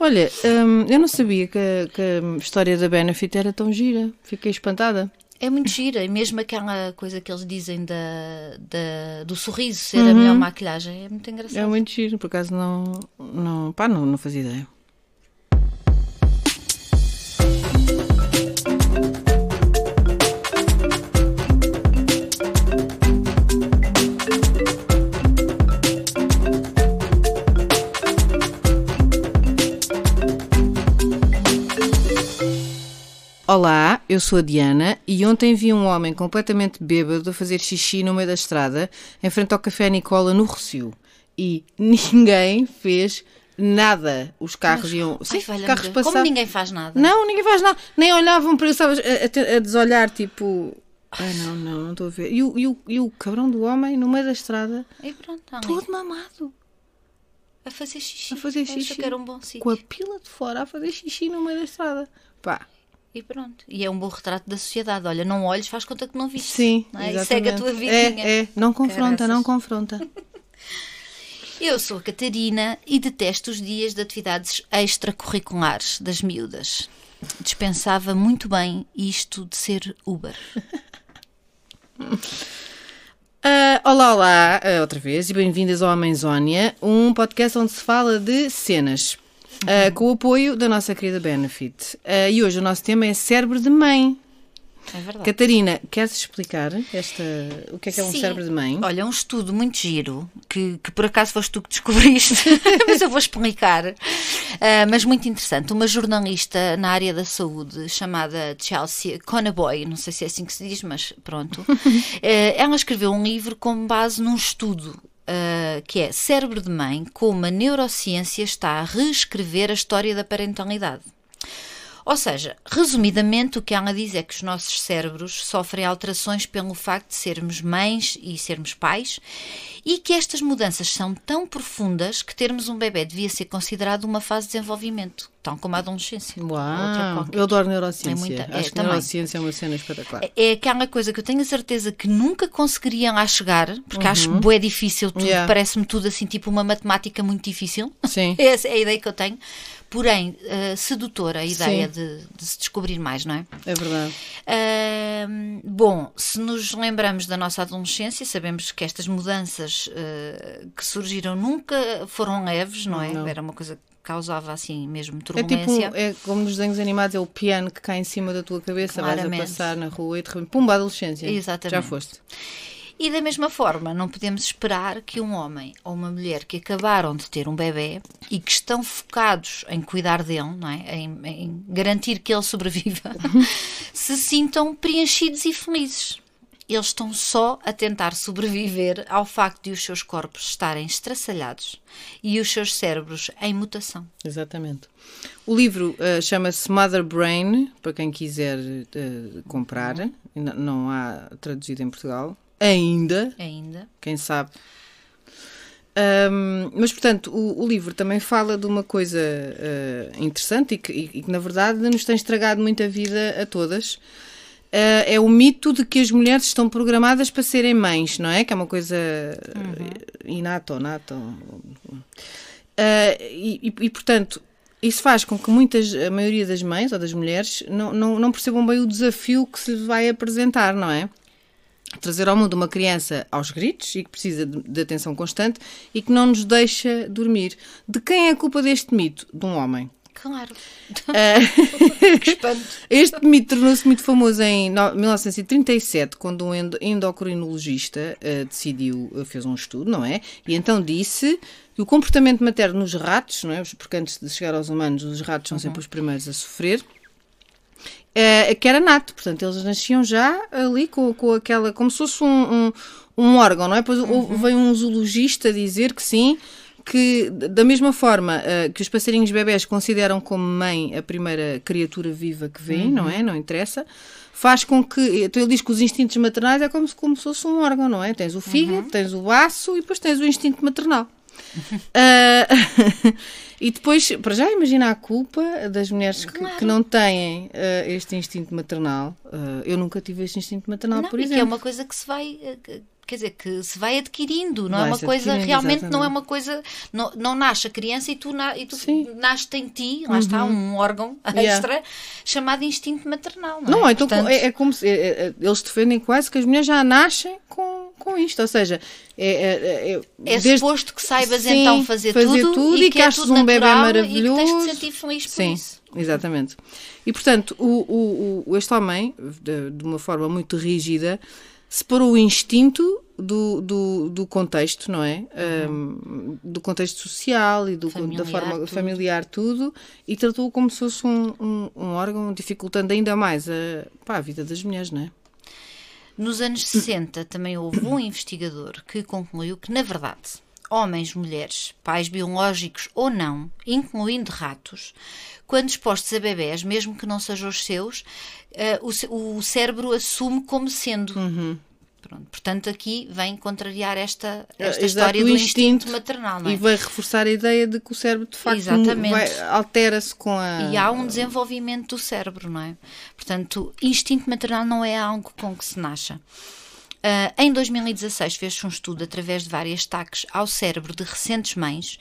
Olha, hum, eu não sabia que, a- que a história da Benefit era tão gira. Fiquei espantada. É muito gira, e mesmo aquela coisa que eles dizem da, da- do sorriso ser a melhor maquilhagem é muito engraçado. É muito giro, por acaso não. não pá, não, não fazia ideia. Olá, eu sou a Diana e ontem vi um homem completamente bêbado a fazer xixi no meio da estrada em frente ao Café Nicola no Rocio. E ninguém fez nada. Os carros iam. Ai, Sim, valha-me carros passavam. Como ninguém faz nada. Não, ninguém faz nada. Nem olhavam para sabes, a, a a desolhar, tipo. Ai, não, não, não estou a ver. E o, e, o, e o cabrão do homem no meio da estrada, E pronto, ali, todo mamado, a fazer xixi. a fazer xixi. que era um bom sítio. Com a pila de fora a fazer xixi no meio da estrada. Pá, E pronto. E é um bom retrato da sociedade. Olha, não olhes, faz conta que não viste. sim, Não é? E exatamente. segue a tua vidinha. É, é, não confronta, Caraças. não confronta. Eu sou a Catarina e detesto os dias de atividades extracurriculares das miúdas. Dispensava muito bem isto de ser Uber. Ah, olá, olá, ah, outra vez, e bem-vindas ao Amazónia, um podcast onde se fala de cenas, ah, com o apoio da nossa querida Benefit. Ah, e hoje o nosso tema é cérebro de mãe. É verdade. Catarina, queres explicar esta, o que é que é um Sim. cérebro de mãe? Olha, um estudo muito giro, que, que por acaso foste tu que descobriste, mas eu vou explicar. Ah, mas muito interessante. Uma jornalista na área da saúde chamada Chelsea Conaboy, não sei se é assim que se diz, mas pronto. Ah, ela escreveu um livro com base num estudo. Ah, que é Cérebro de Mãe, como a neurociência está a reescrever a história da parentalidade. Ou seja, resumidamente, o que ela diz é que os nossos cérebros sofrem alterações pelo facto de sermos mães e sermos pais e que estas mudanças são tão profundas que termos um bebê devia ser considerado uma fase de desenvolvimento, tal como a adolescência. Uau, eu adoro neurociência. É muita- é, Acho que também. neurociência é uma cena espetacular. É aquela coisa que eu tenho a certeza que nunca conseguiria lá chegar, porque acho bué difícil tudo, Uhum. Yeah. parece-me tudo assim, tipo uma matemática muito difícil. Sim. Essa é a ideia que eu tenho. Porém, eh, sedutora a ideia de, de se descobrir mais, não é? É verdade. Ahm, bom, se nos lembramos da nossa adolescência, sabemos que estas mudanças eh, que surgiram nunca foram leves, não é? Não. Era uma coisa que causava assim mesmo É turbulência. tipo, é como nos desenhos animados, é o piano que cai em cima da tua cabeça, vais a Claramente. passar na rua e de repente, pumba, adolescência. Exatamente. Já foste. E da mesma forma, não podemos esperar que um homem ou uma mulher que acabaram de ter um bebê e que estão focados em cuidar dele, não é? em, em garantir que ele sobreviva, se sintam preenchidos e felizes. Eles estão só a tentar sobreviver ao facto de os seus corpos estarem estraçalhados e os seus cérebros em mutação. Exatamente. O livro eh, chama-se Mother Brain, para quem quiser eh, comprar. Ainda Não há traduzido em Portugal. Ainda, Ainda. quem sabe. Ahm, mas, portanto, o, o livro também fala de uma coisa eh, interessante e que, e- e que, na verdade, nos tem estragado muito a vida a todas. Ah, é o mito de que as mulheres estão programadas para serem mães, não é? Que é uma coisa eh, inata ou nata. ah, e, e- portanto, isso faz com que muitas, a maioria das mães ou das mulheres não, não, não percebam bem o desafio que se vai apresentar, não é? Trazer ao mundo uma criança aos gritos e que precisa de, de atenção constante e que não nos deixa dormir. De quem é a culpa deste mito? De um homem. Claro. Que espanto. este mito tornou-se muito famoso em no- 1937, quando um endo- endocrinologista eh, decidiu, eh, fez um estudo, não é? E então disse que o comportamento materno nos ratos, não é? Porque antes de chegar aos humanos, os ratos são sempre os primeiros a sofrer. Eh, que era nato, portanto, eles nasciam já ali com, com aquela, como se fosse um, um, um órgão, não é? Depois houve- veio um zoologista dizer que sim, que da mesma forma eh, que os passarinhos bebés consideram como mãe a primeira criatura viva que vem, não é? Não interessa. Faz com que. Então ele diz que os instintos maternais é como se, como se fosse um órgão, não é? Tens o fígado, tens o baço e depois tens o instinto maternal. Ah, e depois, para já, imagina a culpa das mulheres que, que não têm ah, este instinto maternal. Ah, eu nunca tive este instinto maternal, Não, por e que é exemplo. uma coisa que se vai. que- quer dizer, que se vai adquirindo, não é Vai uma se coisa, realmente não é exatamente. uma coisa, não, não nasce a criança e tu, na, e tu. Uhum. nasce em ti, lá está um órgão Yeah. extra chamado instinto maternal, não, Não, é? então Portanto, é, é como se é- é- eles defendem quase que as mulheres já nascem com, com isto, ou seja, é, é, é, É desde- suposto que saibas Sim, então fazer, fazer tudo, tudo e, que que é achas um bebé natural E que maravilhoso. tens de sentir feliz por Sim, isso. exatamente. E portanto, o, o, o- este homem, de, de uma forma muito rígida, separou o instinto do, do, do contexto, não é? Um, do contexto social e do, da Familiar, forma tudo. familiar, tudo, e tratou como se fosse um, um, um órgão, dificultando ainda mais a, pá, a vida das mulheres, não é? Nos anos 60 também houve um investigador que concluiu que, na verdade, homens, mulheres, pais biológicos ou não, incluindo ratos, quando expostos a bebés, mesmo que não sejam os seus, eh, o, o cérebro assume como sendo. Uhum. Pronto, portanto, aqui vem contrariar esta, esta É, Exato, história do instinto. instinto maternal, é? E vai reforçar a ideia de que o cérebro de facto altera-se com a. E há um desenvolvimento do cérebro, não é? Portanto, instinto maternal não é algo com que se nasça. Ah, em 2016 fez-se um estudo através de várias taques ao cérebro de recentes mães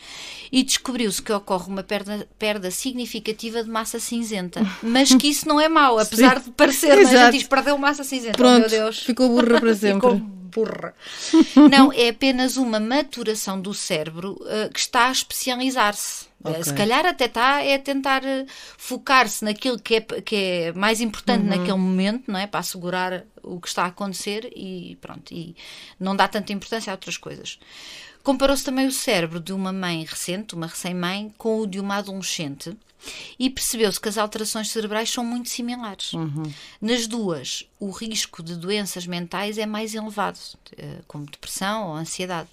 e descobriu-se que ocorre uma perda, perda significativa de massa cinzenta, mas que isso não é mau, apesar de parecer, é? a gente Exato. diz perdeu massa cinzenta, oh, Pronto, meu Deus. ficou burra para sempre. Ficou burra. Não, é apenas uma maturação do cérebro uh, que está a especializar-se. Uh, Ok. Se calhar até está é tentar uh, focar-se naquilo que é, que é mais importante Uhum. naquele momento, não é? Para assegurar o que está a acontecer e pronto. E não dá tanta importância a outras coisas. Comparou-se também o cérebro de uma mãe recente, uma recém-mãe, com o de uma adolescente e percebeu-se que as alterações cerebrais são muito similares. Nas duas, o risco de doenças mentais é mais elevado, eh, como depressão ou ansiedade.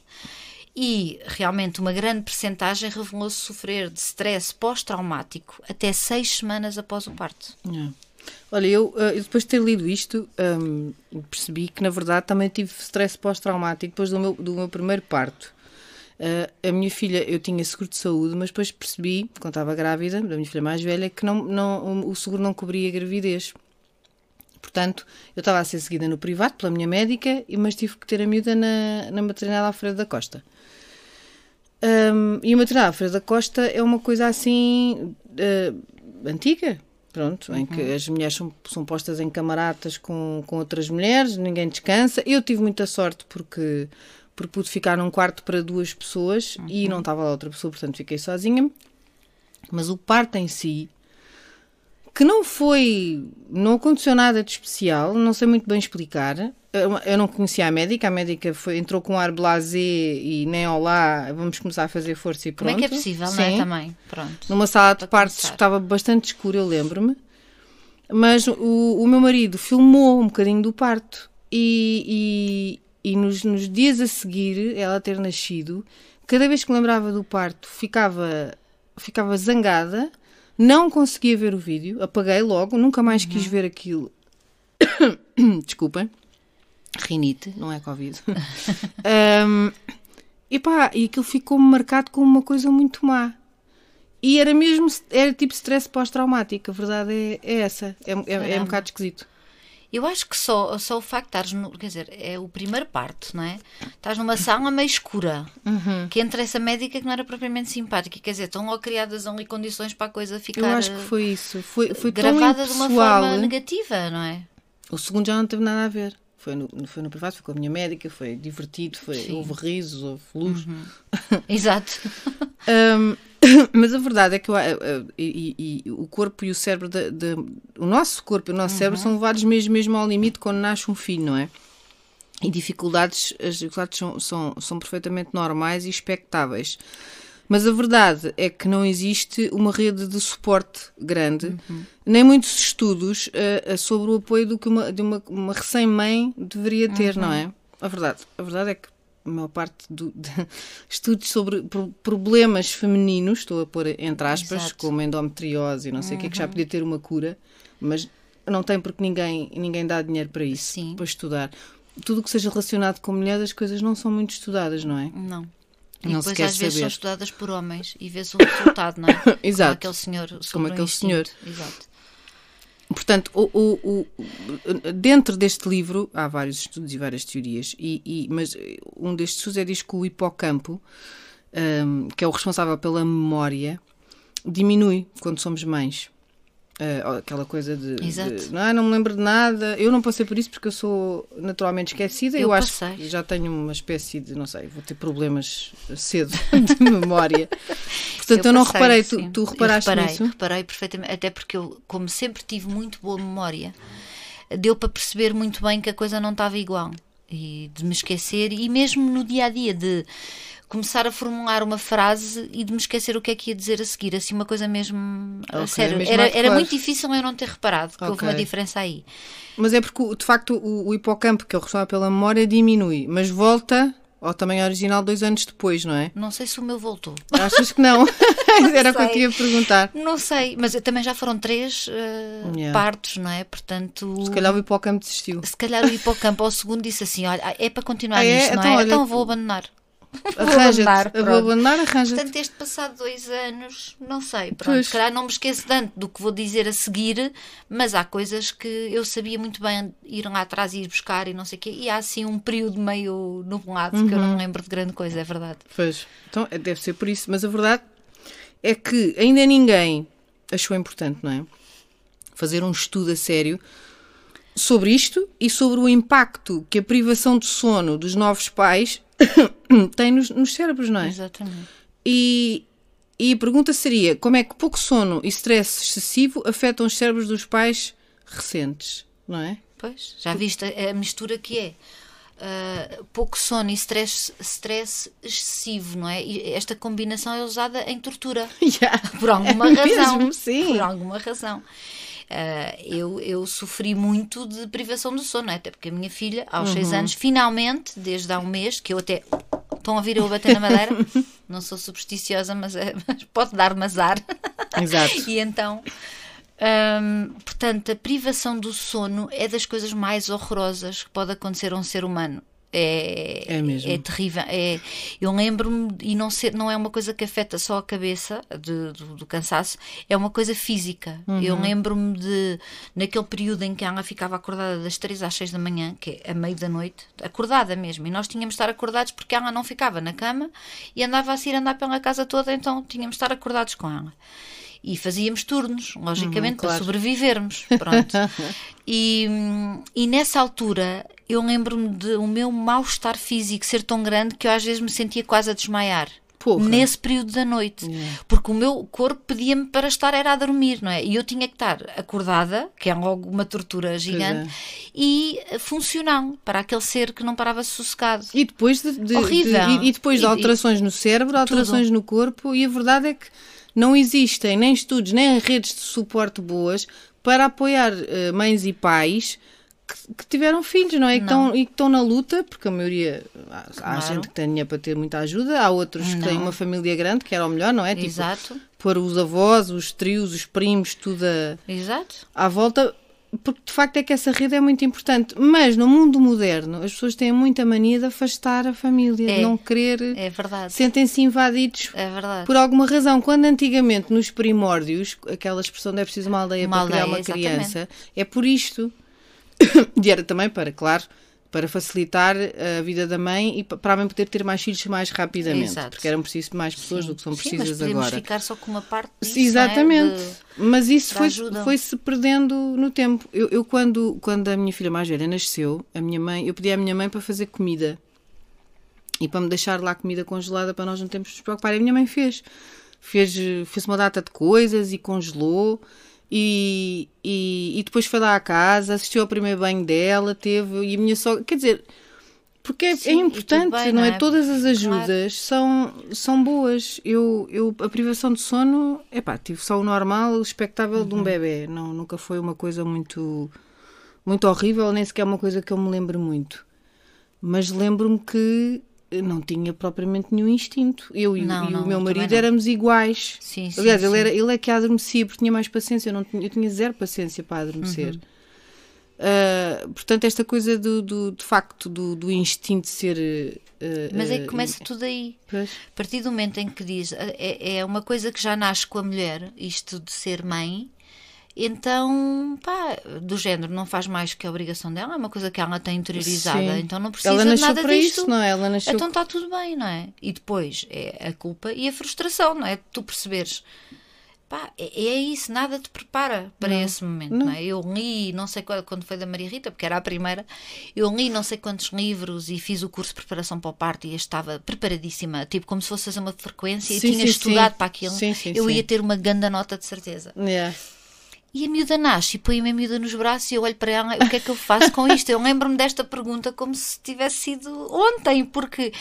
E realmente uma grande percentagem revelou-se sofrer de stress pós-traumático até seis semanas após o parto. É. Olha, eu, eh, eu depois de ter lido isto, hum, percebi que na verdade também tive stress pós-traumático depois do meu, do meu primeiro parto. Eh, a minha filha, eu tinha seguro de saúde, mas depois percebi, quando estava grávida, da minha filha mais velha, que não, não, o seguro não cobria a gravidez. Portanto, eu estava a ser seguida no privado pela minha médica, e- mas tive que ter a miúda na, na maternidade Alfredo da Costa. Hum, e a maternidade Alfredo da Costa é uma coisa assim eh, antiga, pronto, em que as mulheres são, são postas em camaratas com, com outras mulheres, ninguém descansa. Eu tive muita sorte porque, porque pude ficar num quarto para duas pessoas e não estava lá outra pessoa, portanto fiquei sozinha. Mas o parto em si, que não foi, não aconteceu nada de especial, não sei muito bem explicar. Eu, eu não conhecia a médica, a médica foi, entrou com um ar blasé e nem olá, vamos começar a fazer força e Como pronto. é que é possível, não é? Sim. Também. Pronto. Numa sala de partos que estava bastante escura, eu lembro-me. Mas o, o meu marido filmou um bocadinho do parto e, e, nos, nos dias a seguir, ela ter nascido, cada vez que me lembrava do parto, ficava, ficava zangada, não conseguia ver o vídeo, apaguei logo, nunca mais Uhum. quis ver aquilo. Desculpem. Rinite, não é Covid. Ahm, e pá, e aquilo ficou-me marcado como uma coisa muito má. E era mesmo, era tipo stress pós-traumático, a verdade é, é essa. É, é, é um bocado esquisito. Eu acho que só, só o facto de estares, no, quer dizer, é o primeiro parto, não é? Estás numa sala meio escura, Uhum. que entra essa médica que não era propriamente simpática, quer dizer, estão logo criadas ali condições para a coisa ficar Eu acho que foi isso. Foi, foi gravada de uma forma negativa, não é? O segundo já não teve nada a ver. Foi no, foi no privado, foi com a minha médica, foi divertido, foi, Sim. Uhum. houve risos, houve luz. Exato. Hum, mas a verdade é que eu- eu- eu- e, e- o corpo e o cérebro, da- da- o nosso corpo e o nosso cérebro são levados mesmo, mesmo ao limite quando nasce um filho, não é? E dificuldades, as dificuldades são, são, são perfeitamente normais e expectáveis. Mas a verdade é que não existe uma rede de suporte grande, nem muitos estudos eh, sobre o apoio do que uma, de uma, uma recém-mãe deveria ter, não é? A verdade, a verdade é que a maior parte do, de estudos sobre pro- problemas femininos, estou a pôr entre aspas, Exato. como endometriose e não sei o que, que já podia ter uma cura, mas não tem porque ninguém, ninguém dá dinheiro para isso, Sim. para estudar. Tudo o que seja relacionado com mulheres, as coisas não são muito estudadas, não é? Não. E Não depois às vezes são saber. estudadas por homens e vês o resultado, não é? Exato. Como aquele senhor. Como aquele senhor. Exato. Portanto, o, o, o, dentro deste livro há vários estudos e várias teorias, e, e mas um destes estudos é diz que o hipocampo, um, que é o responsável pela memória, diminui quando somos mães. Uh, aquela coisa de, de não, não me lembro de nada. Eu não passei por isso porque eu sou naturalmente esquecida. Eu, eu acho que já tenho uma espécie de, não sei, vou ter problemas cedo de memória. Portanto, eu, eu não passei, reparei. Tu, tu reparaste reparei, nisso? Reparei perfeitamente, até porque eu, como sempre tive muito boa memória, deu para perceber muito bem que a coisa não estava igual e de me esquecer e mesmo no dia a dia de começar a formular uma frase e de me esquecer o que é que ia dizer a seguir, assim uma coisa mesmo okay, a sério. Mesmo era, era muito difícil eu não ter reparado que okay. houve uma diferença aí. Mas é porque de facto o, o hipocampo, que é o responsável pela memória, diminui, mas volta ao tamanho original dois anos depois, não é? Não sei se o meu voltou. Achas que não? Era o que eu te ia perguntar. Não sei, mas também já foram três uh, yeah. partos, não é? Portanto. Se calhar o hipocampo desistiu. Se calhar o hipocampo ao segundo disse assim: olha, é para continuar ah, é? nisto, não então, é? Olha, então vou abandonar. Arranja-te. Vou abandonar, arranja Portanto, este passado dois anos, não sei, pronto, se calhar não me esqueço tanto do que vou dizer a seguir, mas há coisas que eu sabia muito bem ir lá atrás e ir buscar e não sei o quê, e há assim um período meio nublado uhum. que eu não uhum. lembro de grande coisa, é verdade. Pois, então é, deve ser por isso, mas a verdade é que ainda ninguém achou importante, não é? Fazer um estudo a sério sobre isto e sobre o impacto que a privação de sono dos novos pais tem nos, nos cérebros, não é? Exatamente. E, e a pergunta seria: como é que pouco sono e stress excessivo afetam os cérebros dos pais recentes, não é? Pois, já viste a, a mistura que é. Uh, pouco sono e stress, stress excessivo, não é? E esta combinação é usada em tortura. Yeah. Por alguma é razão. Mesmo, sim. Por alguma razão. Uh, eu, eu sofri muito de privação do sono, até porque a minha filha, aos uhum. seis anos, finalmente, desde há um mês, que eu até. Estão a ouvir eu bater na madeira? Não sou supersticiosa, mas, é, mas pode dar-me azar. Exato. e então. Um, portanto, a privação do sono é das coisas mais horrorosas que pode acontecer a um ser humano. É, é, mesmo. é terrível. É, eu lembro-me, e não, ser, não é uma coisa que afeta só a cabeça de, do, do, cansaço, é uma coisa física. Uhum. Eu lembro-me de, naquele período em que ela ficava acordada das 3 às 6 da manhã, que é a meio da noite, acordada mesmo, e nós tínhamos de estar acordados porque ela não ficava na cama e andava a ir andar pela casa toda, então tínhamos de estar acordados com ela e fazíamos turnos, logicamente, uhum, claro. para sobrevivermos. Pronto. e, e nessa altura eu lembro-me de o meu mal-estar físico ser tão grande que eu às vezes me sentia quase a desmaiar. Porra. Nesse período da noite, yeah. porque o meu corpo pedia-me para estar era a dormir, não é? E eu tinha que estar acordada, que é logo uma tortura gigante, é. e funcional para aquele ser que não parava sossegado. E depois de, de horrível. De, e, e, depois de alterações e, no cérebro, alterações tudo. no corpo, e a verdade é que não existem nem estudos nem redes de suporte boas para apoiar uh, mães e pais que, que, tiveram filhos, não é? Não. E, que estão, na luta, porque a maioria há, claro. há gente que tem dinheiro para ter muita ajuda, há outros não. que têm uma família grande, que era o melhor, não é? Tipo, Exato. pôr os avós, os trios, os primos, tudo a, Exato. à volta porque de facto é que essa rede é muito importante. Mas no mundo moderno, as pessoas têm muita mania de afastar a família, é, de não querer. É verdade. Sentem-se invadidos é verdade. por alguma razão. Quando antigamente, nos primórdios, aquela expressão de é preciso uma aldeia uma para aldeia, criar uma exatamente. criança, é por isto. e era também para, claro para facilitar a vida da mãe e para a mãe poder ter mais filhos mais rapidamente, Exato. porque eram preciso mais pessoas Sim. do que são precisas Sim, mas agora. ficar só com uma parte disso, Exatamente. É? De, mas isso foi, foi se perdendo no tempo. Eu, eu, quando quando a minha filha mais velha nasceu, a minha mãe, eu pedi à minha mãe para fazer comida e para me deixar lá comida congelada para nós não termos de nos preocupar. E a minha mãe fez, fez fez uma data de coisas e congelou. E, e, e, depois foi lá à casa, assistiu ao primeiro banho dela, teve, e a minha sogra, quer dizer, porque é, Sim, é importante, bem, não, é? é? Todas as ajudas claro. são, são boas. Eu, eu, a privação de sono, é pá, tive só o normal, o expectável uhum. de um uhum. bebê, não, nunca foi uma coisa muito, muito horrível, nem sequer uma coisa que eu me lembro muito. Mas lembro-me que não tinha propriamente nenhum instinto. Eu não, e, não, o meu marido éramos iguais. Sim, Aliás, sim. Ele, era, ele é que adormecia porque tinha mais paciência. Eu, não tinha, eu tinha zero paciência para adormecer. Uhum. Uh, portanto, esta coisa do, do, de facto do, do instinto ser. Uh, Mas é que começa uh, tudo aí. Pois. A partir do momento em que diz é, é uma coisa que já nasce com a mulher, isto de ser mãe, Então, pá, do género, não faz mais que a obrigação dela, é uma coisa que ela tem interiorizada, Sim. então não precisa Ela de nada para disto. isso, não é? Ela nasceu. Então está tudo bem, não é? E depois é a culpa e a frustração, não é? Tu perceberes, pá, é, é isso, nada te prepara para esse momento, não. é? Eu li, não sei qual, quando foi da Maria Rita, porque era a primeira, eu li não sei quantos livros e fiz o curso de preparação para o parto e estava preparadíssima, tipo como se fosse fazer uma frequência Sim, e tinha sim, estudado para aquilo, eu ia ter uma grande nota de certeza. Yeah. E a miúda nasce e põe-me a miúda nos braços e eu olho para ela, o que é que eu faço com isto? Eu lembro-me desta pergunta como se tivesse sido ontem, porque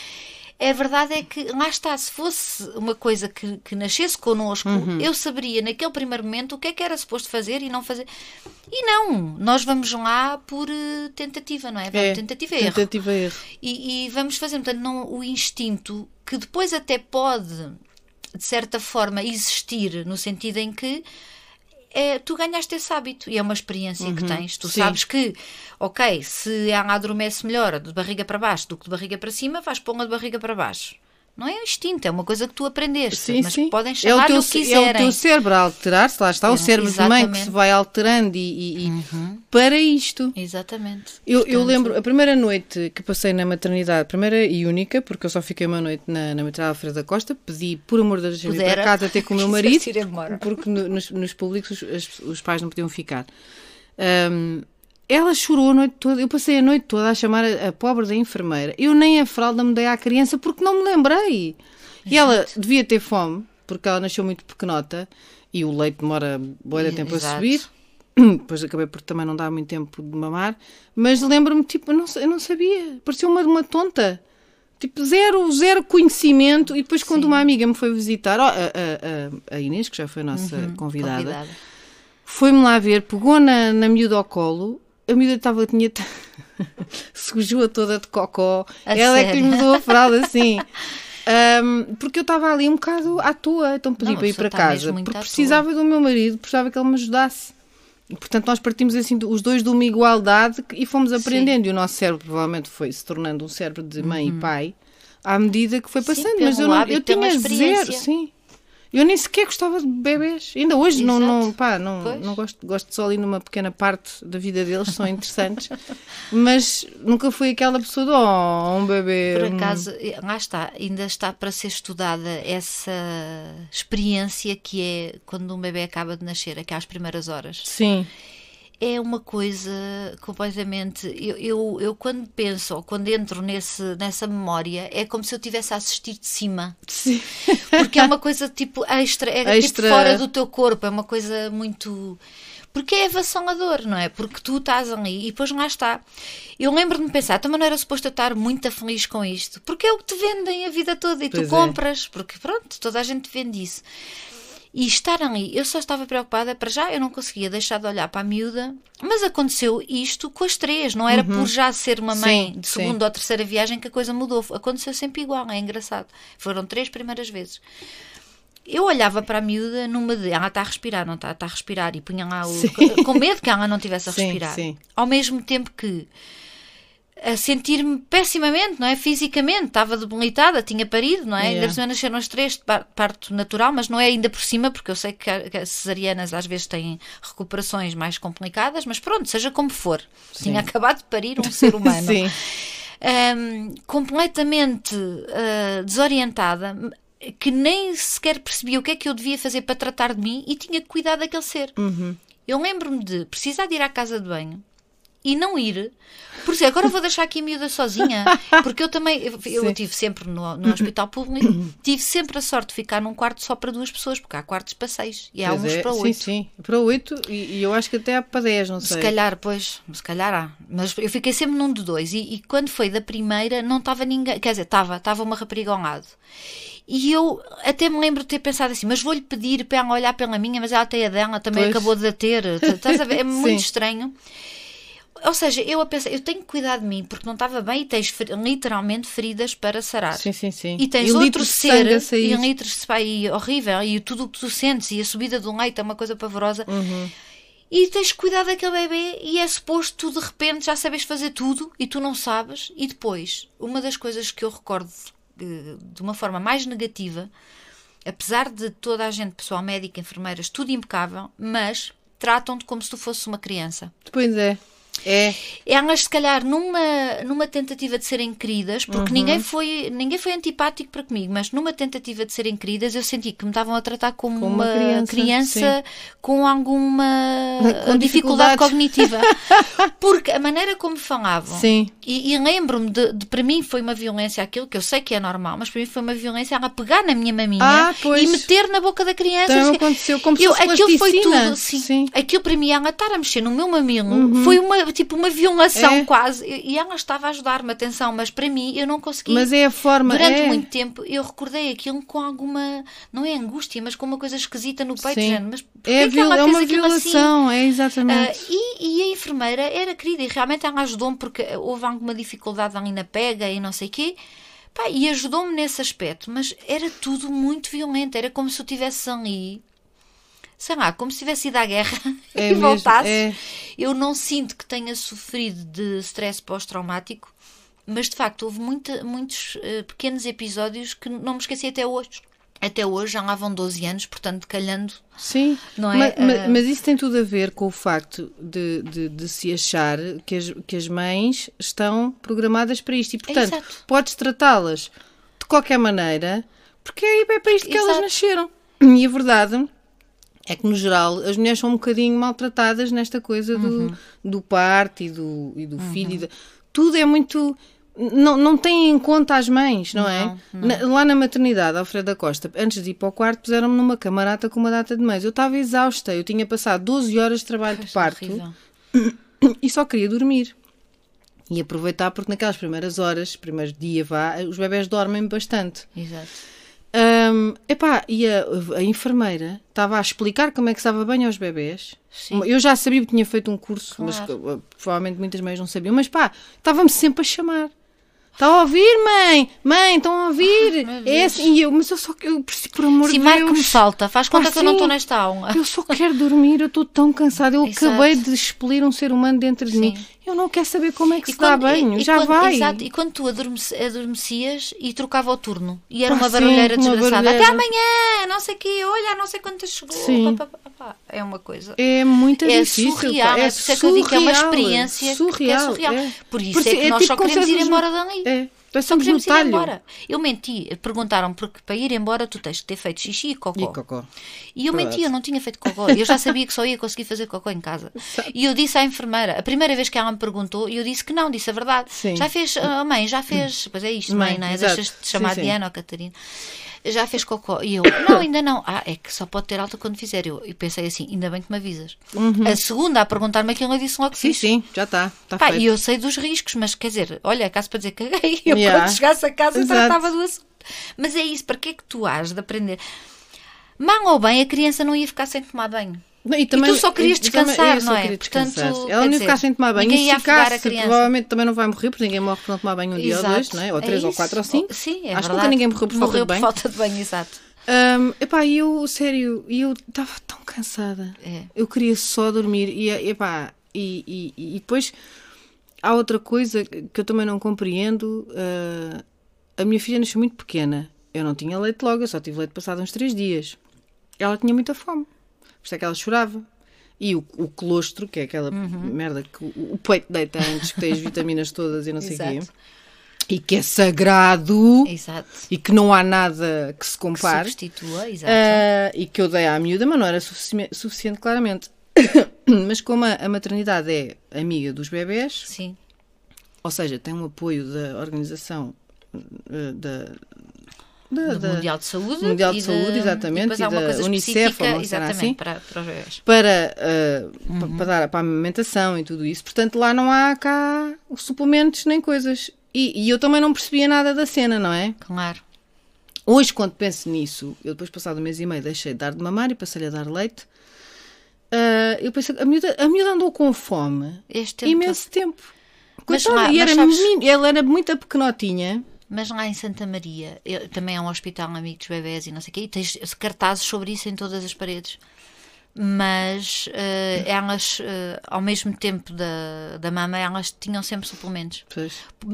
a verdade é que, lá está, se fosse uma coisa que, que nascesse connosco, Uhum. eu saberia naquele primeiro momento o que é que era suposto fazer e não fazer. E não, nós vamos lá por eh, tentativa, não é? Vamos É, tentativa e erro. Tentativa e erro. E, e vamos fazer, portanto, não, o instinto que depois até pode, de certa forma, existir, no sentido em que é, tu ganhaste esse hábito e é uma experiência que tens. Tu Uhum. sim. sabes que, ok, se ela adormece melhor de barriga para baixo do que de barriga para cima, vais pô-la de barriga para baixo. Não é um instinto, é uma coisa que tu aprendeste, Sim, mas sim. podem é o chamar teu, o que é o quiserem. teu cérebro a alterar-se, lá está o É, cérebro de mãe que exatamente. se vai alterando e, e- e para isto. Exatamente. Eu, eu lembro, a primeira noite que passei na maternidade, primeira e única, porque eu só fiquei uma noite na, na maternidade Alfredo da Costa, pedi, por amor de Deus, ir para casa ter com o meu marido, porque no- nos, nos públicos os, os pais não podiam ficar. Ahm, ela chorou a noite toda, eu passei a noite toda a chamar a, a pobre da enfermeira. Eu nem a fralda me dei à criança porque não me lembrei. E ela devia ter fome, porque ela nasceu muito pequenota e o leite demora boa de tempo a Exato. subir. Depois acabei por também não dar muito tempo de mamar. Mas lembro-me, tipo, eu não, eu não sabia. Parecia uma, uma tonta. Tipo, zero, zero conhecimento. E depois, quando uma amiga me foi visitar, ó, a, a, a- a Inês, que já foi a nossa convidada, convidada. foi-me lá ver, pegou na, na miúda ao colo. A miúda estava, tinha. sujou toda de cocó. A Ela é que lhe sério? mudou a fralda assim. Ahm, porque eu estava ali um bocado à toa, então pedi Não, para ir a para casa. Porque precisava do meu marido, precisava que ele me ajudasse. E, portanto, nós partimos assim, os dois de uma igualdade e fomos aprendendo. E o nosso cérebro provavelmente foi se tornando um cérebro de mãe e pai à medida que foi Uhum. Sim, passando. pelo Mas eu, não, eu tinha zero, sim. Eu nem sequer gostava de bebês. Ainda hoje não, Exato. não, pá, não, Pois. não gosto, gosto só ali numa pequena parte da vida deles, são interessantes. mas nunca fui aquela pessoa de oh, um bebê. Por hum." acaso, lá está, ainda está para ser estudada essa experiência que é quando um bebê acaba de nascer, aquelas primeiras horas. Sim. É uma coisa completamente. Eu, eu, eu quando penso ou quando entro nesse, nessa memória, é como se eu estivesse a assistir de cima. Sim. Porque é uma coisa tipo extra, é Extra. tipo fora do teu corpo, é uma coisa muito. Porque é avassalador, não é? Porque tu estás ali e depois lá está. Eu lembro-me de pensar, também não era suposto eu estar muito feliz com isto, porque é o que te vendem a vida toda e Pois tu é. compras, porque pronto, toda a gente vende isso. E estar ali, eu só estava preocupada, para já eu não conseguia deixar de olhar para a miúda, mas aconteceu isto com as três, não era por já ser uma mãe Sim, de sim. segunda ou terceira viagem que a coisa mudou, aconteceu sempre igual, é engraçado. Foram três primeiras vezes. Eu olhava para a miúda numa de ela está a respirar, não está, está a respirar, e punha lá o, Sim. com medo que ela não estivesse a Sim, respirar. sim. Ao mesmo tempo que a sentir-me pessimamente, não é? Fisicamente, estava debilitada, tinha parido, não é? Yeah. Ainda por cima nasceram as três de par- parto natural, mas não é ainda por cima, porque eu sei que, as cesarianas às vezes têm recuperações mais complicadas, mas pronto, seja como for. Tinha acabado de parir um ser humano. Sim. Ahm, completamente ah, desorientada, que nem sequer percebia o que é que eu devia fazer para tratar de mim e tinha cuidar daquele ser. Eu lembro-me de precisar de ir à casa de banho e não ir, por isso agora vou deixar aqui a miúda sozinha, porque eu também, eu, eu Sim. estive sempre no, no hospital público, tive sempre a sorte de ficar num quarto só para duas pessoas, porque há quartos para seis e há Pois uns é, para sim, oito. sim. Para oito e, e eu acho que até há para dez, não sei. Se calhar, pois, se calhar há. Mas eu fiquei sempre num de dois. E, e quando foi da primeira, não estava ninguém. Quer dizer, estava, estava uma rapariga ao lado. E eu até me lembro de ter pensado assim: mas vou-lhe pedir para ela olhar pela minha, mas ela tem a dela, também Pois. acabou de a ter. Estás a ver? É muito Sim. estranho. Ou seja, eu a pensar, eu tenho que cuidar de mim porque não estava bem e tens literalmente feridas para sarar. Sim, sim, sim. E tens litros outro de ser e litros de pá, e horrível e tudo o que tu sentes e a subida do leite é uma coisa pavorosa. Uhum. E tens que cuidar daquele bebê e é suposto tu de repente já sabes fazer tudo e tu não sabes. E depois, uma das coisas que eu recordo eh, de uma forma mais negativa, apesar de toda a gente, pessoal médico, enfermeiras, tudo impecável, mas tratam-te como se tu fosses uma criança. Pois é. É. Elas, se calhar, numa, numa tentativa de serem queridas, porque Uhum. ninguém, foi, ninguém foi antipático para comigo, mas numa tentativa de serem queridas, eu senti que me estavam a tratar como, Como uma criança, criança, com alguma Com dificuldade cognitiva. porque a maneira como falavam. Sim. E, e lembro-me de, de, para mim foi uma violência aquilo que eu sei que é normal, mas para mim foi uma violência ela pegar na minha maminha Ah, e meter na boca da criança. Também assim. aconteceu, como se eu, fosse aquilo foi plasticina. tudo, sim. Sim. Uhum. Aquilo para mim, ela estar a mexer no meu mamilo foi uma, tipo, uma violação É. quase. E ela estava a ajudar-me, atenção, mas para mim eu não consegui. Mas é a forma. Durante é. muito tempo eu recordei aquilo com alguma, não é angústia, mas com uma coisa esquisita no peito, Sim. género, mas porquê É, que ela é uma aquilo assim? violação, é Ah, exatamente. e, e a enfermeira era querida e realmente ela ajudou-me porque houve alguma dificuldade ali na pega e não sei o quê. Pá, e ajudou-me nesse aspecto, mas era tudo muito violento. Era como se eu tivesse ali, sei lá, como se tivesse ido à guerra É e mesmo, voltasse. é. Eu não sinto que tenha sofrido de stress pós-traumático, mas de facto houve muita, muitos eh, pequenos episódios que não me esqueci até hoje. Até hoje já lá vão 12 anos, portanto, calhando. Sim, Não é? Ma- ma- Ah. mas, isso tem tudo a ver com o facto de, de, de se achar que as, que as mães estão programadas para isto. E, portanto, Exato. podes tratá-las de qualquer maneira, porque é, é para isto que elas Exato. nasceram. E a verdade é que, no geral, as mulheres são um bocadinho maltratadas nesta coisa do, Uhum. do parto e do, e do filho. e da- Tudo é muito. Não, não tem em conta as mães, não, é? Na- lá na maternidade, Alfredo da Costa, antes de ir para o quarto, puseram-me numa camarata com uma data de mês. Eu estava exausta, eu tinha passado 12 horas de trabalho de parto Horrível. e só queria dormir. E aproveitar, porque naquelas primeiras horas, primeiro dia vá, os bebés dormem bastante. Exato. Hum, epá, e a, a enfermeira estava a explicar como é que estava bem aos bebés. Sim. Eu já sabia que tinha feito um curso, mas Claro. uh, provavelmente muitas mães não sabiam. Mas pá, estava-me sempre a chamar. Está a ouvir, mãe? Mãe, estão a ouvir? assim, e eu, mas eu só eu preciso, por amor Sim, de Deus. salta. Faz Pá, conta que eu não estou nesta aula. Eu só quero dormir, eu estou tão cansada. Eu Exato. acabei de expelir um ser humano dentro de Sim. mim. Eu não quero saber como é que E se dá quando- banho. e- e Já quando- vai. Exato, e quando tu adormece- adormecias e trocava o turno. E era Pá, uma sim, barulheira uma desgraçada. barulheira. Até amanhã, não sei o quê. Olha, não sei quantas chegou. Sim. Pá, pá, pá, pá. É uma coisa. É muito É difícil. surreal, pá. é é que digo que é uma surreal, experiência que é surreal. surreal. é. Por isso Por é que nós tipo só queremos ir embora dali. É. Só queremos ir talho. embora. Eu menti. Perguntaram porque para ir embora tu tens de ter feito xixi e cocó. E cocó. E eu menti, eu não tinha feito cocó. Eu já sabia que só ia conseguir fazer cocó em casa. E eu disse à enfermeira, a primeira vez que ela me perguntou, eu disse que não, disse a verdade. Sim. Já fez, ah, mãe, já fez. Pois é isto, mãe, Mãe, não é? exato. Deixas de chamar Sim, sim. Diana ou Catarina. Já fez cocó. E eu, não, ainda não. Ah, é que só pode ter alta quando fizer. Eu, eu pensei assim, ainda bem que me avisas. A segunda a perguntar-me aquilo, eu disse logo que Sim, fiz. sim, já está. Pá, feito. e eu sei dos riscos, mas quer dizer, olha, caso para dizer caguei, eu Yeah. quando chegasse a casa Exato. tratava do assunto. Mas é isso, para que é que tu has de aprender? Mal ou bem, a criança não ia ficar sem tomar banho. Não, E, tu só querias e- e também- descansar, só não é? queria Portanto, descansar. quer Ela dizer, ficar sem tomar banho. ninguém E ia a ficasse, criança. provavelmente também não vai morrer, porque ninguém morre por não tomar banho um dia ou dois, não é? Ou é três, ou isso. quatro, ou cinco. Sim, é Acho que nunca ninguém morreu por falta Morreu de banho. por falta de banho, exato. Hum, epá, e eu, sério, e eu estava tão cansada. É. Eu queria só dormir. E, epá, e, e, e depois há outra coisa que eu também não compreendo. ah, a minha filha nasceu muito pequena. Eu não tinha leite logo, eu só tive leite passado uns três dias. Ela tinha muita fome. Por isso é que ela chorava. E o, o colostro, que é aquela Uhum. merda que o, o peito deita antes, que tem as vitaminas todas e não sei o quê. E que é sagrado Exato. e que não há nada que se Que compare. substitua, exato. Ah, e que eu dei à miúda, mas não era sufici- suficiente, claramente. mas como a, a maternidade é amiga dos bebés, Sim. ou seja, tem um apoio da organização ah, da, da, Do da- Mundial de Saúde. Mundial de e Saúde, exatamente, E e da Unicef, ou exatamente, assim. para, para os bebés. para, pa- Uhum. para dar para a amamentação e tudo isso. Portanto, lá não há cá os suplementos nem coisas. E, e eu também não percebia nada da cena, não é? Claro. Hoje, quando penso nisso, eu depois passado um mês e meio deixei de dar de mamar e passei-lhe a dar leite. ah, eu pensei, a miúda, a miúda andou com fome Este tempo imenso tempo. Mas Coitada, lá- e mas era sabes- menino- ela era muito pequenotinha. Mas lá em Santa Maria, eu- também é um hospital amigo dos bebés e não sei o quê, e tens cartazes sobre isso em todas as paredes. mas uh, elas, uh, ao mesmo tempo da, da mama, elas tinham sempre suplementos. Pois.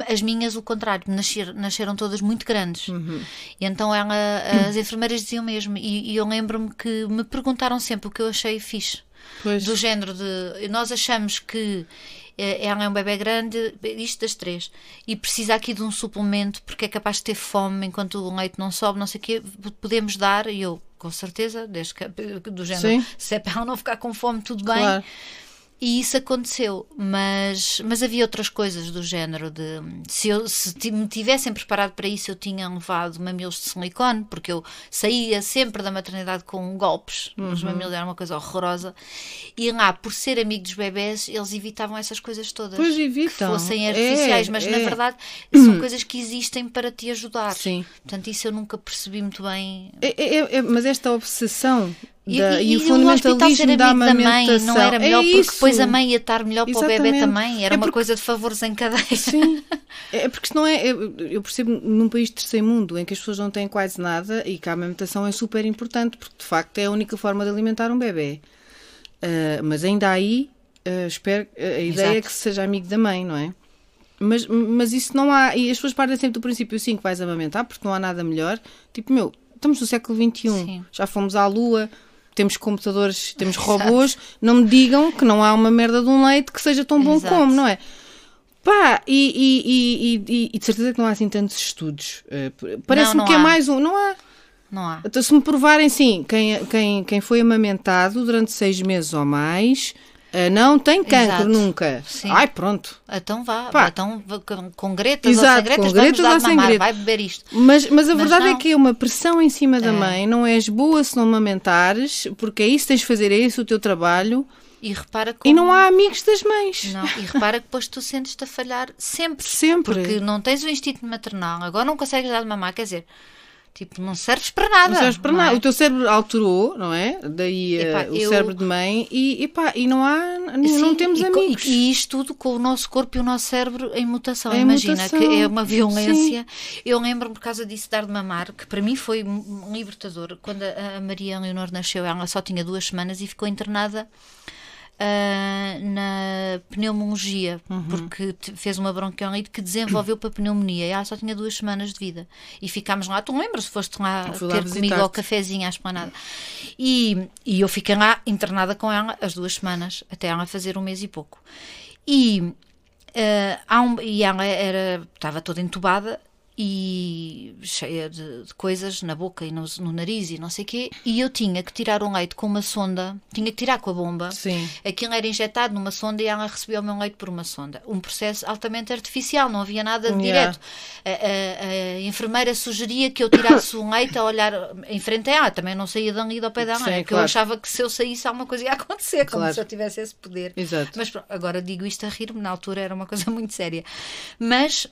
As minhas, o contrário, nascer, nasceram todas muito grandes. Uhum. E então ela, as enfermeiras diziam mesmo, e, e eu lembro-me que me perguntaram sempre o que eu achei fixe. Pois. Do género de. Nós achamos que ela é um bebê grande, isto das três, e precisa aqui de um suplemento porque é capaz de ter fome enquanto o leite não sobe, não sei o quê, podemos dar, e eu, com certeza, desde que, do género, Sim. se é para ela não ficar com fome, tudo bem. Claro. E isso aconteceu, mas, mas havia outras coisas do género de se eu se me tivessem preparado para isso eu tinha levado mamilos de silicone, porque eu saía sempre da maternidade com golpes, os mamilos eram uma coisa horrorosa, e lá, por ser amigo dos bebés, eles evitavam essas coisas todas. Pois Que evitam. fossem É, artificiais, mas na é. verdade são coisas que existem para te ajudar. Sim. Portanto, isso eu nunca percebi muito bem. É- é- é- mas esta obsessão E, da, e, e- o fundamentalismo da amigo da mãe amamentação. não era melhor é porque isso. depois a mãe ia estar melhor para o bebê Exatamente. também. Era É uma porque- coisa de favores em cadeia. Sim, é porque senão é. Eu percebo num país de terceiro mundo em que as pessoas não têm quase nada e que a amamentação é super importante, porque de facto é a única forma de alimentar um bebê. Ah, mas ainda aí, ah, espero, a ideia é Exato. que seja amigo da mãe, não é? Mas, mas isso não há. E as pessoas partem sempre do princípio, sim, que vais amamentar, porque não há nada melhor. Tipo, meu, estamos no século XXI, Sim. já fomos à Lua, temos computadores, temos robôs. Não me digam que não há uma merda de um leite que seja tão bom Exato. como, não é? Pá, e, e, e, e- e de certeza que não há assim tantos estudos. Eh, Parece-me que é há. mais um. Não há. Não há. Então, se me provarem, sim, quem, quem, quem foi amamentado durante seis meses ou mais não tem cancro Exato. nunca. Sim. Ai, pronto. Então vá, Pá. então com- gretas Exato, ou sem gretas, com gretas vamos dar de mamar, vai beber isto. Mas, mas a Mas verdade é não. que é uma pressão em cima da É. mãe. Não és boa se não amamentares, porque é isso que tens de fazer, é esse o teu trabalho. E repara como... E não há amigos das mães. Não, e repara que depois tu sentes-te a falhar sempre. Sempre. Porque não tens o instinto maternal, agora não consegues dar de mamar, quer dizer, tipo, não serves para nada. Não serves para não nada. é? O teu cérebro alterou, não é? Daí eh, Epá, o eu- cérebro de mãe e, epá, e não há, não Sim, temos e, amigos. E, isto tudo com o nosso corpo e o nosso cérebro em mutação. Imagina mutação. que é uma violência. Eu lembro-me por causa disso dar de mamar, que para mim foi um libertador. Quando a Maria Leonor nasceu, ela só tinha duas semanas e ficou internada. Ah, na pneumologia, Uhum. porque fez uma bronquiolite que desenvolveu para pneumonia. E ela só tinha duas semanas de vida. E ficámos lá. Tu lembras? Foste lá fui lá ter comigo ao cafezinho à esplanada. E, e eu fiquei lá internada com ela as duas semanas, até ela fazer um mês e pouco. E, há um- e ela era, estava toda entubada e cheia de, de coisas na boca e no, no nariz e não sei o quê. E eu tinha que tirar um leite com uma sonda, tinha que tirar com a bomba. Sim. Aquilo era injetado numa sonda e ela recebia o meu leite por uma sonda. Um processo altamente artificial, não havia nada de Yeah. direto. A, a- a enfermeira sugeria que eu tirasse um leite a olhar em frente a ela. Também não saía dali do pé Sim, né? porque claro. eu achava que se eu saísse alguma coisa ia acontecer, como Claro. se eu tivesse esse poder. Exato. Mas pronto, agora digo isto a rir-me, na altura era uma coisa muito séria. Mas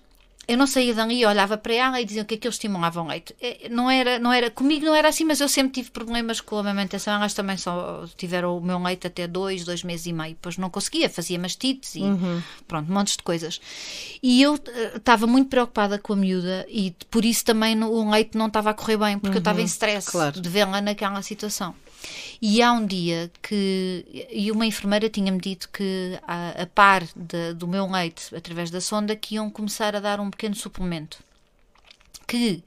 eu não saía dali, olhava para ela e dizia o que é que eles estimulavam leite. Não era, não era, comigo não era assim, mas eu sempre tive problemas com a amamentação. Elas também só tiveram o meu leite até dois, dois meses e meio. Depois não conseguia, fazia mastites e pronto, montes de coisas. E eu eh, estava muito preocupada com a miúda e por isso também no- o leite não estava a correr bem, porque eu estava em stress claro. de vê-la naquela situação. E há um dia que. E uma enfermeira tinha-me dito que, a, a par de- do meu leite, através da sonda, que iam começar a dar um pequeno suplemento. Que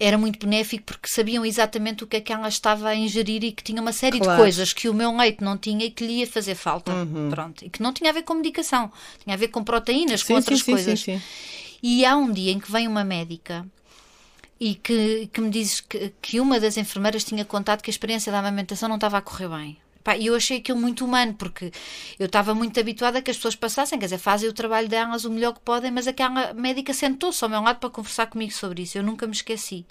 era muito benéfico porque sabiam exatamente o que é que ela estava a ingerir e que tinha uma série Claro. de coisas que o meu leite não tinha e que lhe ia fazer falta. Uhum. Pronto. E que não tinha a ver com medicação, tinha a ver com proteínas, Sim, com outras sim, coisas. sim. E há um dia em que vem uma médica e que, que me diz que, que uma das enfermeiras tinha contado que a experiência da amamentação não estava a correr bem. E eu achei aquilo muito humano, porque eu estava muito habituada a que as pessoas passassem, quer dizer, fazem o trabalho delas o melhor que podem, mas aquela médica sentou-se ao meu lado para conversar comigo sobre isso. Eu nunca me esqueci.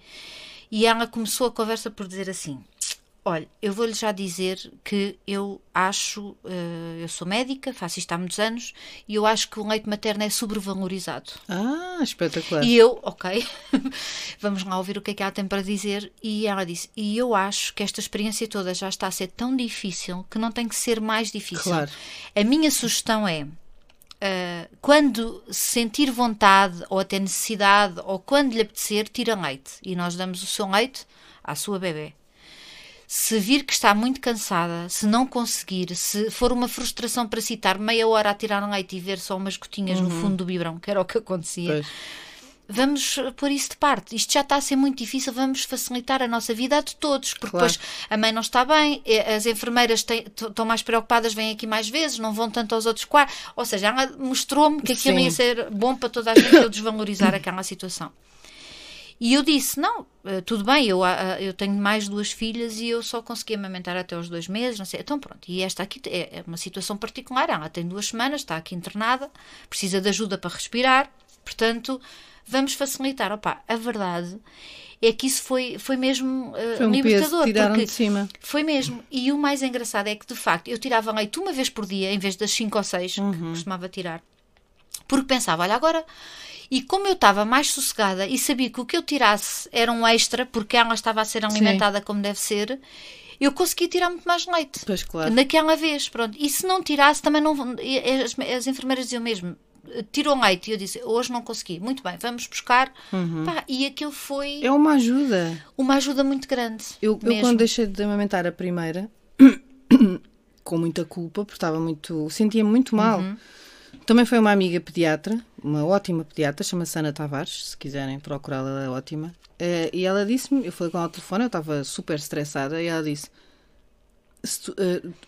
E ela começou a conversa por dizer assim: Olha, eu vou-lhe já dizer que eu acho, eh, eu sou médica, faço isto há muitos anos, e eu acho que o leite materno é sobrevalorizado. Ah, espetacular. E eu, ok, vamos lá ouvir o que é que ela tem para dizer. E ela disse: E eu acho que esta experiência toda já está a ser tão difícil que não tem que ser mais difícil. Claro. A minha sugestão é. ah, quando sentir vontade ou até necessidade ou quando lhe apetecer, tira leite e nós damos o seu leite à sua bebê. Se vir que está muito cansada, se não conseguir, se for uma frustração para citar meia hora a tirar leite e ver só umas gotinhas no fundo do biberão, que era o que acontecia, Pois. vamos pôr isso de parte. Isto já está a ser muito difícil, vamos facilitar a nossa vida a de todos, porque Claro. depois a mãe não está bem, as enfermeiras têm- estão mais preocupadas, vêm aqui mais vezes, não vão tanto aos outros quartos. Ou seja, ela mostrou-me que aquilo Sim. ia ser bom para toda a gente eu desvalorizar aquela situação. E eu disse: não, eh, tudo bem, eu, ah, ah, eu tenho mais duas filhas e eu só consegui amamentar até aos dois meses, não sei. Então pronto, e esta aqui é é uma situação particular, ela tem duas semanas, está aqui internada, precisa de ajuda para respirar, portanto, vamos facilitar. Opa, a verdade é que isso foi, foi mesmo eh, Foi um libertador. porque de cima. foi mesmo. E o mais engraçado é que, de facto, eu tirava leite uma vez por dia, em vez das cinco ou seis que costumava tirar. Porque pensava, olha, agora. E como eu estava mais sossegada e sabia que o que eu tirasse era um extra, porque ela estava a ser alimentada como deve ser, eu conseguia tirar muito mais leite. Pois claro. Naquela vez, pronto. E se não tirasse, também não. As, as enfermeiras diziam mesmo. Tirou leite e eu disse, hoje não consegui. Muito bem, vamos buscar. Pá, e aquilo foi É uma ajuda. uma ajuda muito grande. Eu, eu quando deixei de amamentar a primeira, com muita culpa, porque estava muito. sentia muito mal. Uhum. Também foi uma amiga pediatra, uma ótima pediatra, chama-se Ana Tavares, se quiserem procurá-la, ela é ótima. Eh, e ela disse-me, eu falei com ela ao telefone, eu estava super estressada, e ela disse: se tu-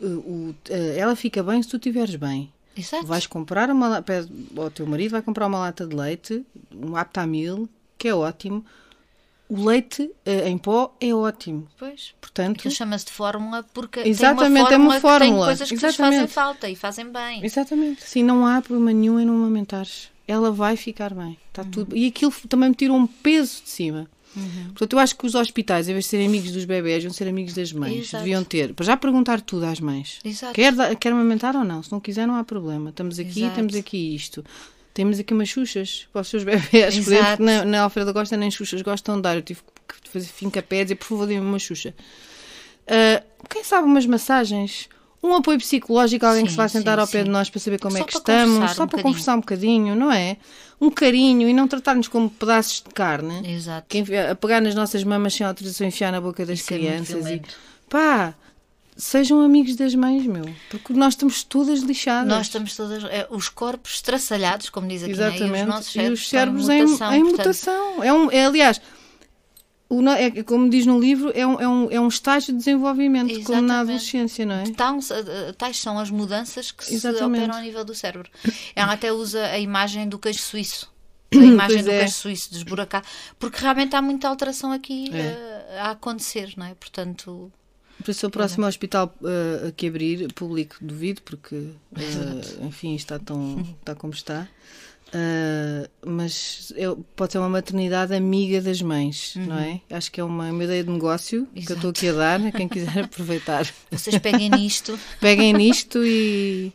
o- eh, ela fica bem se tu estiveres bem. Exato. Vais comprar uma pede ao teu marido, vai comprar uma lata de leite, um Aptamil, que é ótimo. O leite eh, em pó é ótimo. Pois. Portanto, Aquilo chama-se de fórmula porque Exatamente, é tem uma uma fórmula, que tem fórmula. coisas que lhes fazem falta e fazem bem. exatamente. Sim, não há problema nenhum em não amamentares. Ela vai ficar bem. Está Uhum. tudo. E aquilo também me tirou um peso de cima. Portanto, eu acho que os hospitais, em vez de serem amigos dos bebés, deviam ser amigos das mães. Exato. Deviam ter. Para já perguntar tudo às mães. Exato. Quer, quer amamentar ou não? Se não quiser, não há problema. Estamos aqui, Exato. temos aqui isto. Temos aqui umas xuxas para os seus bebés. Por exemplo, na, na Alfredo Costa nem xuxas gostam de dar. Eu tive que fazer fim-capé e dizer, por favor, dê-me uma xuxa. Ah, quem sabe umas massagens? Um apoio psicológico, alguém que Sim, se vá sentar sim, ao pé sim. de nós para saber como Só é que estamos, só um para conversar um bocadinho, não é? Um carinho e não tratar-nos como pedaços de carne. Exato. Que a pegar nas nossas mamas sem autorização e enfiar na boca das Isso é crianças. e, violento. pá, sejam amigos das mães, meu. Porque nós estamos todas lixadas. Nós estamos todas. é, os corpos estraçalhados, como diz aqui, né? e Exatamente. os nossos E cérebros, os cérebros estão em mutação. Em portanto, mutação. É um, é, aliás, o é, como diz no livro, é um, é um, é um estágio de desenvolvimento, como na Exatamente. adolescência, não é? Tais, eh, tais são as mudanças que se Exatamente. operam ao nível do cérebro. Ela até usa a imagem do queijo suíço. A imagem Pois do é. queijo suíço desburacado. Porque realmente há muita alteração aqui É. eh, a acontecer, não é? Portanto, Por isso, o próximo hospital uh, a que abrir, público, duvido, porque, uh, enfim, está, tão, está como está. Uh, mas eu- pode ser uma maternidade amiga das mães, não é? Acho que é uma, uma ideia de negócio que eu estou aqui a dar, a quem quiser aproveitar. vocês peguem nisto. Peguem nisto e,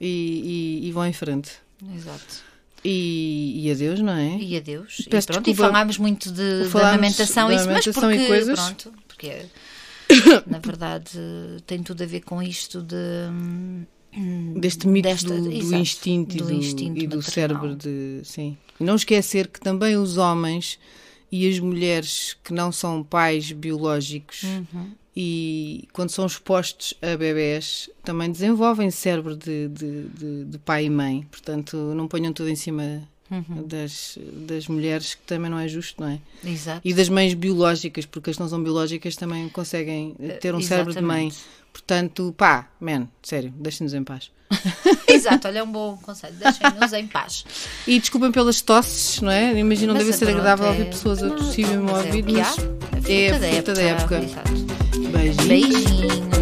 e, e- e vão em frente. Exato. E, e adeus, não é? E adeus. E, Peço pronto, e desculpa. falámos muito de, de Falámos amamentação, de isso, mas amamentação e porque, coisas. pronto, porque na verdade tem tudo a ver com isto de hum, Deste mito desta- do, do exato, instinto, do e do, instinto e do maternal. cérebro de sim. Não esquecer que também os homens e as mulheres que não são pais biológicos Uhum. e quando são expostos a bebés também desenvolvem cérebro de, de, de- de pai e mãe. Portanto, não ponham tudo em cima Uhum. das, das mulheres, que também não é justo, não é? Exato. E das mães biológicas, porque as não são biológicas também conseguem ter um cérebro de mãe. Portanto, pá, man, sério, deixem-nos em paz. Exato, olha, é um bom conselho. Deixem-nos em paz. E desculpem pelas tosses, não é? Imagino, não deve ser agradável é- ouvir pessoas a Não, tossirem no mas é A é a fruta fruta da época. Exato. beijinhos. Beijinhos.